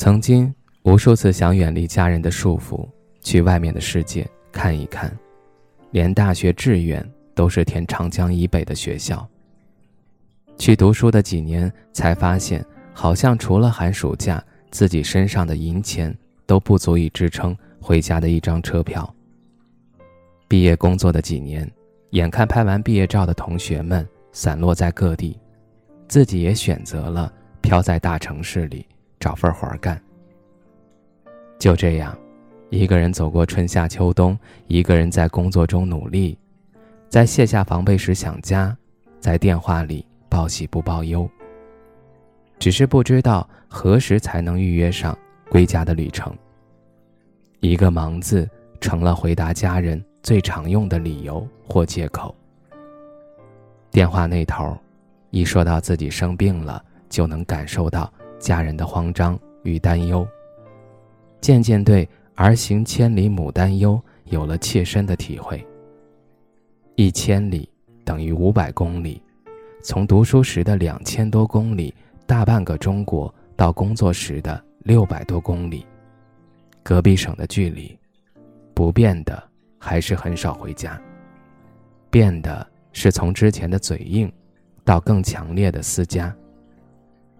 曾经无数次想远离家人的束缚，去外面的世界看一看，连大学志愿都是填长江以北的学校。去读书的几年，才发现好像除了寒暑假，自己身上的银钱都不足以支撑回家的一张车票。毕业工作的几年，眼看拍完毕业照的同学们散落在各地，自己也选择了飘在大城市里。找份活干。就这样，一个人走过春夏秋冬，一个人在工作中努力，在卸下防备时想家，在电话里报喜不报忧。只是不知道何时才能预约上归家的旅程。一个“忙”字成了回答家人最常用的理由或借口。电话那头，一说到自己生病了，就能感受到。家人的慌张与担忧，渐渐对“儿行千里母担忧”有了切身的体会。一千里等于五百公里，从读书时的两千多公里，大半个中国到工作时的六百多公里，隔壁省的距离，不变的还是很少回家，变的是从之前的嘴硬，到更强烈的私家。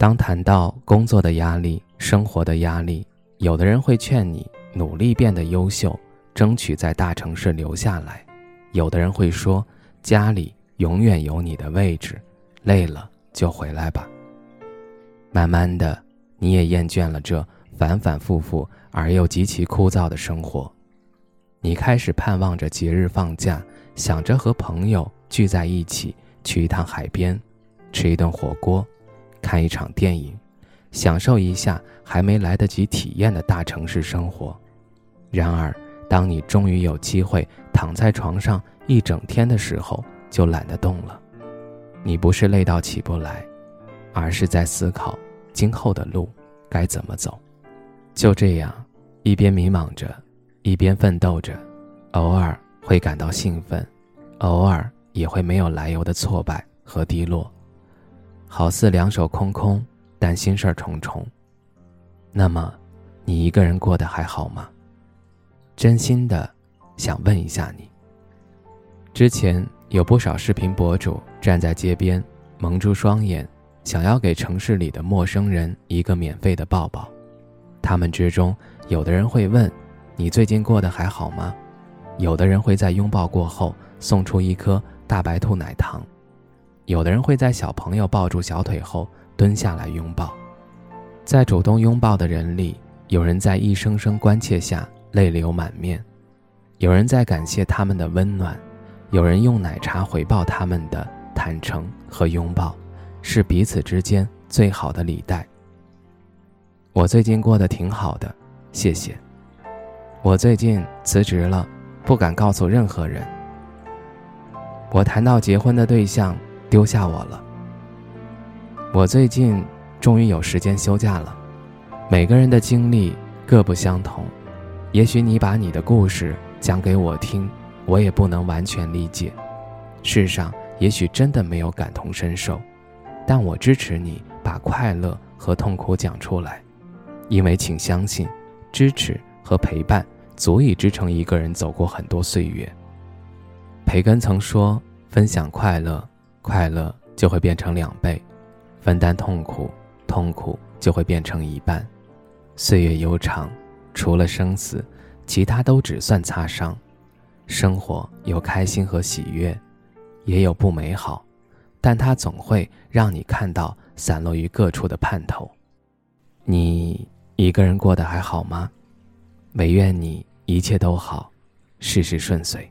当谈到工作的压力、生活的压力，有的人会劝你努力变得优秀，争取在大城市留下来；有的人会说家里永远有你的位置，累了就回来吧。慢慢的，你也厌倦了这反反复复而又极其枯燥的生活，你开始盼望着节日放假，想着和朋友聚在一起，去一趟海边，吃一顿火锅。看一场电影，享受一下还没来得及体验的大城市生活。然而，当你终于有机会躺在床上一整天的时候，就懒得动了。你不是累到起不来，而是在思考今后的路该怎么走。就这样，一边迷茫着，一边奋斗着，偶尔会感到兴奋，偶尔也会没有来由的挫败和低落。好似两手空空，但心事儿重重。那么，你一个人过得还好吗？真心的想问一下你。之前有不少视频博主站在街边，蒙住双眼，想要给城市里的陌生人一个免费的抱抱。他们之中，有的人会问：“你最近过得还好吗？”有的人会在拥抱过后送出一颗大白兔奶糖。有的人会在小朋友抱住小腿后蹲下来拥抱，在主动拥抱的人里，有人在一声声关切下泪流满面，有人在感谢他们的温暖，有人用奶茶回报他们的坦诚和拥抱，是彼此之间最好的礼待。我最近过得挺好的，谢谢。我最近辞职了，不敢告诉任何人。我谈到结婚的对象。丢下我了。我最近终于有时间休假了。每个人的经历各不相同，也许你把你的故事讲给我听，我也不能完全理解。世上也许真的没有感同身受，但我支持你把快乐和痛苦讲出来，因为请相信，支持和陪伴足以支撑一个人走过很多岁月。培根曾说：“分享快乐。”快乐就会变成两倍，分担痛苦，痛苦就会变成一半。岁月悠长，除了生死，其他都只算擦伤。生活有开心和喜悦，也有不美好，但它总会让你看到散落于各处的盼头。你一个人过得还好吗？唯愿你一切都好，事事顺遂。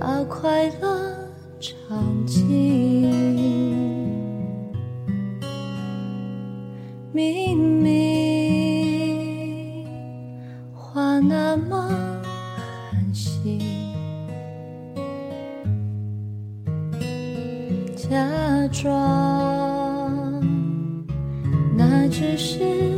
把快乐尝尽，明明话那么狠心，假装那只是。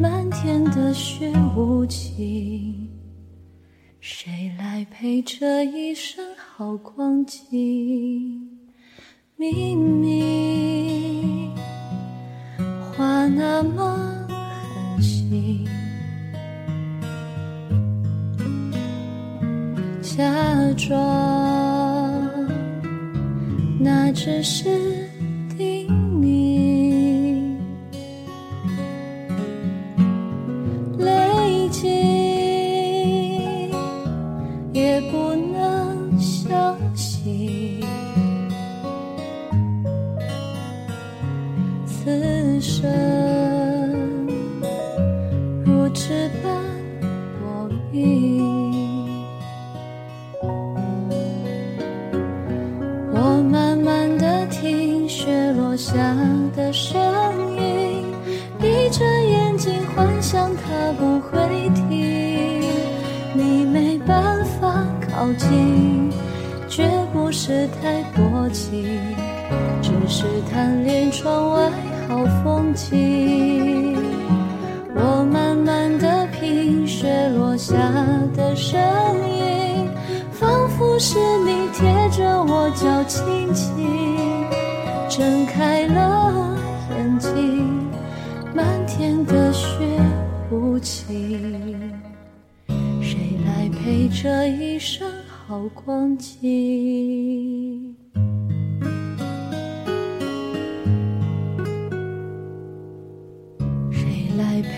漫天的雪无情。谁来陪这一生好光景？明明话那么狠心，假装那只是。如纸般薄命，我慢慢的听雪落下的声音，闭着眼睛幻想它不会停。你没办法靠近，绝不是太薄情，只是贪恋窗外。好风景，我慢慢的品雪落下的声音，仿佛是你贴着我脚轻轻，睁开了眼睛，漫天的雪无情，谁来陪这一生好光景？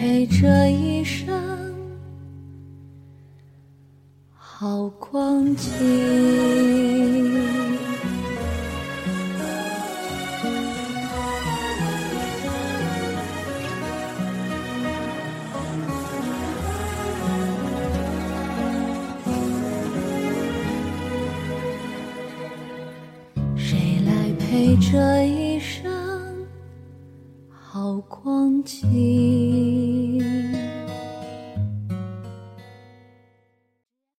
陪这一生好光景。谁来陪这一？